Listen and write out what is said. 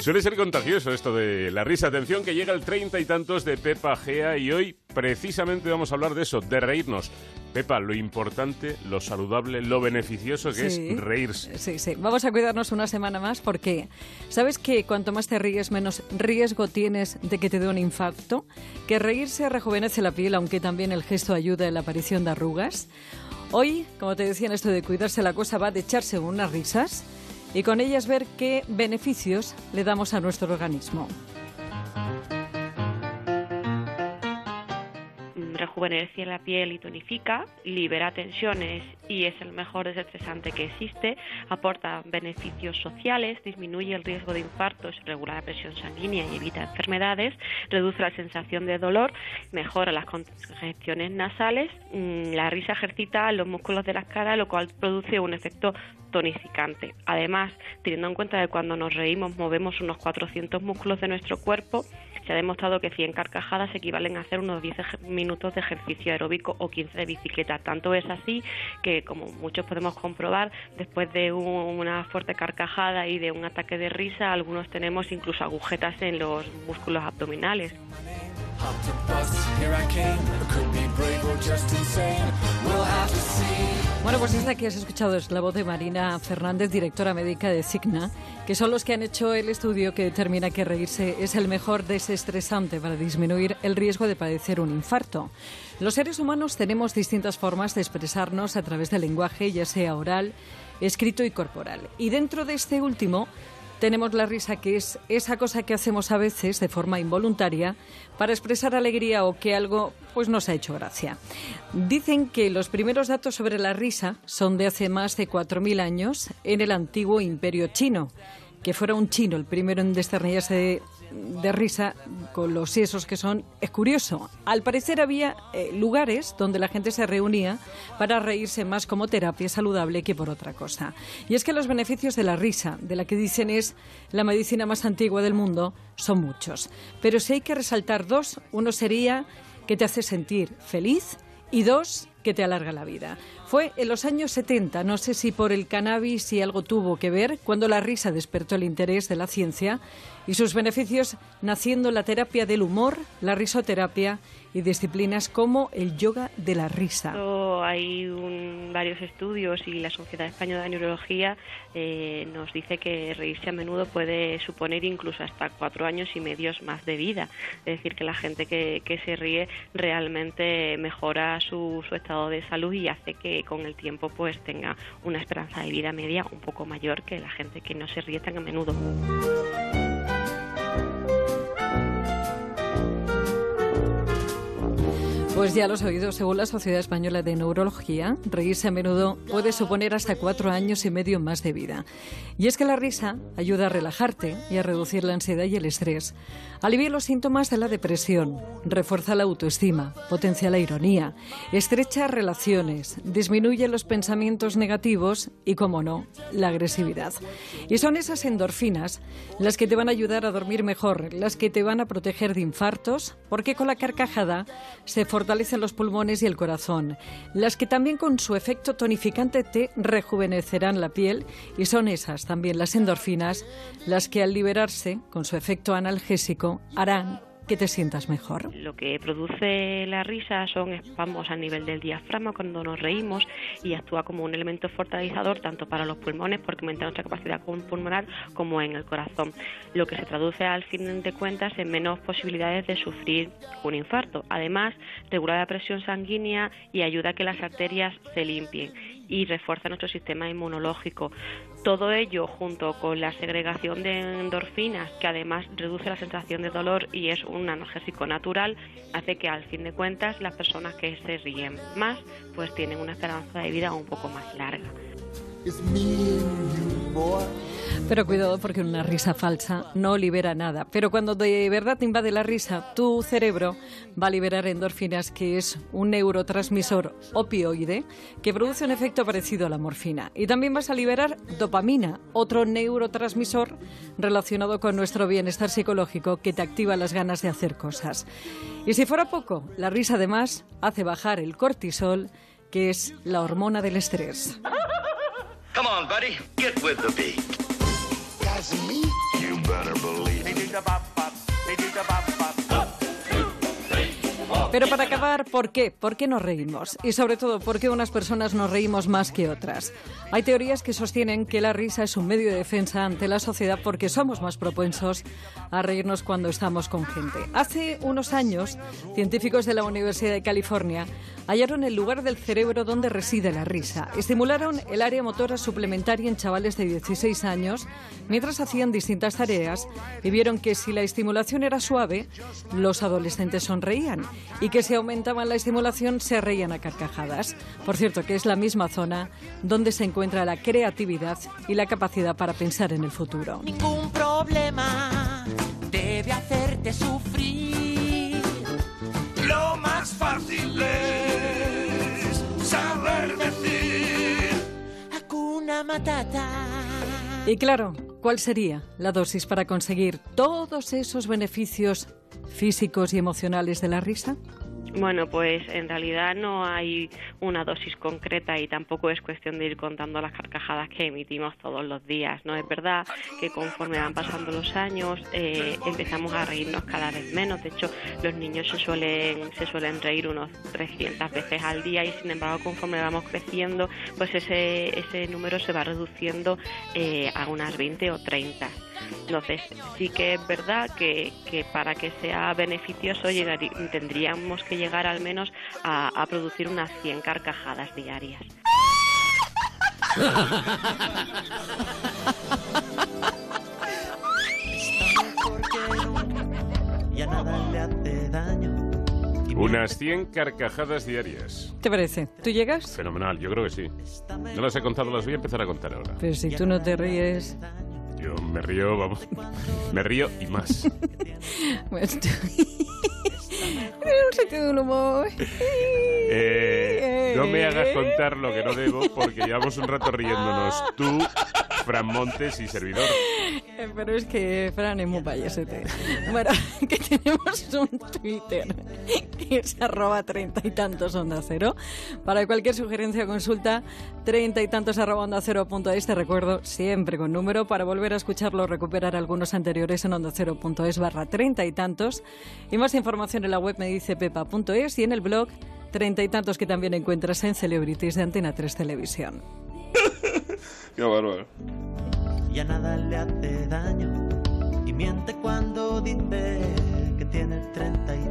Suele ser contagioso esto de la risa. Atención que llega el treinta y tantos de Pepa Gea y hoy precisamente vamos a hablar de eso, de reírnos. Pepa, lo importante, lo saludable, lo beneficioso que es reírse. Sí, sí. Vamos a cuidarnos una semana más porque ¿sabes que cuanto más te ríes, menos riesgo tienes de que te dé un infarto? Que reírse rejuvenece la piel, aunque también el gesto ayuda en la aparición de arrugas. Hoy, como te decía en esto de cuidarse, la cosa va de echarse unas risas y con ellas ver qué beneficios le damos a nuestro organismo. rejuvenece la piel y tonifica, libera tensiones y es el mejor desestresante que existe, aporta beneficios sociales, disminuye el riesgo de infartos, regula la presión sanguínea y evita enfermedades, reduce la sensación de dolor, mejora las congestiones nasales, mm, la risa ejercita los músculos de la cara, lo cual produce un efecto tonificante. Además, teniendo en cuenta que cuando nos reímos movemos unos 400 músculos de nuestro cuerpo, se ha demostrado que 100 carcajadas equivalen a hacer unos 10 minutos de ejercicio aeróbico o 15 de bicicleta. Tanto es así que, como muchos podemos comprobar, después de una fuerte carcajada y de un ataque de risa, algunos tenemos incluso agujetas en los músculos abdominales. Bueno, pues esta que has escuchado es la voz de Marina Fernández, directora médica de Cigna, que son los que han hecho el estudio que determina que reírse es el mejor desestresante para disminuir el riesgo de padecer un infarto. Los seres humanos tenemos distintas formas de expresarnos a través del lenguaje, ya sea oral, escrito y corporal. Y dentro de este último, tenemos la risa, que es esa cosa que hacemos a veces de forma involuntaria para expresar alegría o que algo pues nos ha hecho gracia. Dicen que los primeros datos sobre la risa son de hace más de 4.000 años en el antiguo imperio chino, que fuera un chino el primero en desternillarse de risa con los sesos que son, es curioso. Al parecer había eh, lugares donde la gente se reunía para reírse más como terapia saludable que por otra cosa. Y es que los beneficios de la risa, de la que dicen es la medicina más antigua del mundo, son muchos. Pero si hay que resaltar dos, uno sería que te hace sentir feliz y dos, que te alarga la vida. Fue en los años 70, no sé si por el cannabis si algo tuvo que ver, cuando la risa despertó el interés de la ciencia y sus beneficios naciendo la terapia del humor, la risoterapia y disciplinas como el yoga de la risa. Hay varios estudios y la Sociedad Española de Neurología eh, nos dice que reírse a menudo puede suponer incluso hasta cuatro años y medios más de vida. Es decir, que la gente que, se ríe realmente mejora su, su estado de salud y hace que con el tiempo pues tenga una esperanza de vida media un poco mayor que la gente que no se ríe tan a menudo. Pues ya los oído, según la Sociedad Española de Neurología, reírse a menudo puede suponer hasta cuatro años y medio más de vida. Y es que la risa ayuda a relajarte y a reducir la ansiedad y el estrés. Alivia los síntomas de la depresión, refuerza la autoestima, potencia la ironía, estrecha relaciones, disminuye los pensamientos negativos y, como no, la agresividad. Y son esas endorfinas las que te van a ayudar a dormir mejor, las que te van a proteger de infartos, porque con la carcajada se fortalecen los pulmones y el corazón, las que también con su efecto tonificante te rejuvenecerán la piel y son esas también las endorfinas las que al liberarse con su efecto analgésico harán que te sientas mejor. Lo que produce la risa son espasmos a nivel del diafragma cuando nos reímos y actúa como un elemento fortalecedor tanto para los pulmones porque aumenta nuestra capacidad pulmonar como en el corazón, lo que se traduce al fin de cuentas en menos posibilidades de sufrir un infarto. Además, regula la presión sanguínea y ayuda a que las arterias se limpien y refuerza nuestro sistema inmunológico. Todo ello junto con la segregación de endorfinas, que además reduce la sensación de dolor y es un analgésico natural, hace que al fin de cuentas las personas que se ríen más pues tienen una esperanza de vida un poco más larga. Pero cuidado porque una risa falsa no libera nada. Pero cuando de verdad te invade la risa, tu cerebro va a liberar endorfinas, que es un neurotransmisor opioide que produce un efecto parecido a la morfina. Y también vas a liberar dopamina, otro neurotransmisor relacionado con nuestro bienestar psicológico que te activa las ganas de hacer cosas. Y si fuera poco, la risa además hace bajar el cortisol, que es la hormona del estrés. Come on, buddy, get with the beat. Guys and me, you Pero para acabar, ¿por qué? ¿Por qué nos reímos? Y sobre todo, ¿por qué unas personas nos reímos más que otras? Hay teorías que sostienen que la risa es un medio de defensa ante la sociedad porque somos más propensos a reírnos cuando estamos con gente. Hace unos años, científicos de la Universidad de California hallaron el lugar del cerebro donde reside la risa. Estimularon el área motora suplementaria en chavales de 16 años mientras hacían distintas tareas y vieron que si la estimulación era suave, los adolescentes sonreían y que si aumentaban la estimulación se reían a carcajadas. Por cierto, que es la misma zona donde se encuentra la creatividad y la capacidad para pensar en el futuro. Ningún problema debe hacerte sufrir. Lo más fácil es saber decir. Hakuna Matata. Y claro, ¿cuál sería la dosis para conseguir todos esos beneficios físicos y emocionales de la risa? Bueno, pues en realidad no hay una dosis concreta y tampoco es cuestión de ir contando las carcajadas que emitimos todos los días. No es verdad que conforme van pasando los años eh, empezamos a reírnos cada vez menos. De hecho, los niños se suelen se suelen reír unos 300 veces al día y sin embargo conforme vamos creciendo, pues ese ese número se va reduciendo eh, a unas 20 o 30. Entonces, sí que es verdad que, que para que sea beneficioso llegar, tendríamos que llegar al menos a, a producir unas 100 carcajadas diarias. Unas 100 carcajadas diarias. ¿Te parece? ¿Tú llegas? Fenomenal, yo creo que sí. No las he contado, las voy a empezar a contar ahora. Pero si tú no te ríes... Yo me río, vamos, me río y más. Bueno, un sentido del humor. Eh, no me hagas contar lo que no debo porque llevamos un rato riéndonos tú, Fran Montes y servidor. Pero es que Fran es muy payasete. Bueno, que tenemos un Twitter que es arroba treinta y tantos onda cero. Para cualquier sugerencia o consulta, treinta y tantos arroba onda cero punto es. Te recuerdo siempre con número para volver a escucharlo recuperar algunos anteriores en onda cero punto es barra treinta y tantos. Y más información en la web me dice pepa.es y en el blog treinta y tantos que también encuentras en Celebrities de Antena 3 Televisión. Qué bárbaro. Ya nada le hace daño. Y miente cuando dice que tiene 30 y